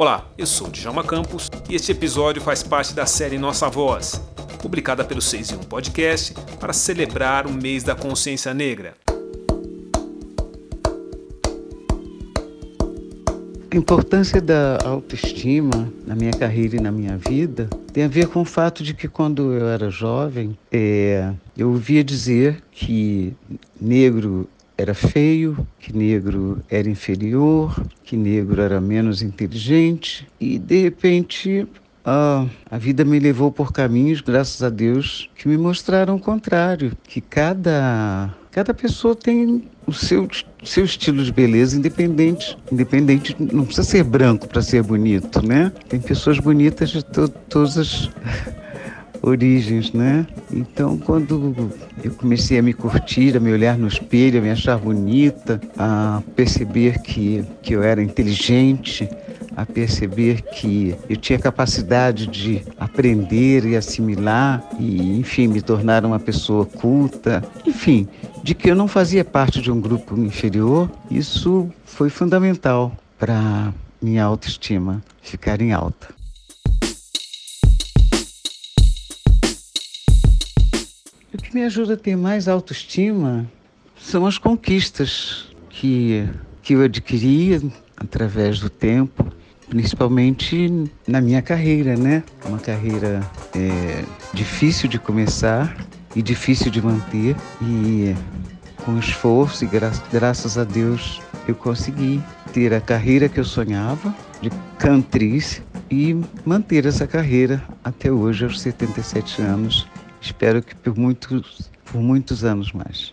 Olá, eu sou o Djalma Campos e este episódio faz parte da série Nossa Voz, publicada pelo 6 em 1 Podcast para celebrar o mês da consciência negra. A importância da autoestima na minha carreira e na minha vida tem a ver com o fato de que quando eu era jovem, é, eu ouvia dizer que negro era feio, que negro era inferior, que negro era menos inteligente e de repente ah, a vida me levou por caminhos, graças a Deus, que me mostraram o contrário, que cada cada pessoa tem o seu, seu estilo de beleza independente. Independente, não precisa ser branco para ser bonito, né? Tem pessoas bonitas de to todas as origens, né? Então, quando eu comecei a me curtir, a me olhar no espelho, a me achar bonita, a perceber que, que eu era inteligente, a perceber que eu tinha capacidade de aprender e assimilar e, enfim, me tornar uma pessoa culta, enfim, de que eu não fazia parte de um grupo inferior, isso foi fundamental para minha autoestima ficar em alta. Que me ajuda a ter mais autoestima são as conquistas que, que eu adquiri através do tempo, principalmente na minha carreira, né? Uma carreira é, difícil de começar e difícil de manter e com esforço e gra graças a Deus eu consegui ter a carreira que eu sonhava de cantriz e manter essa carreira até hoje aos 77 anos. Espero que por muitos, por muitos anos mais.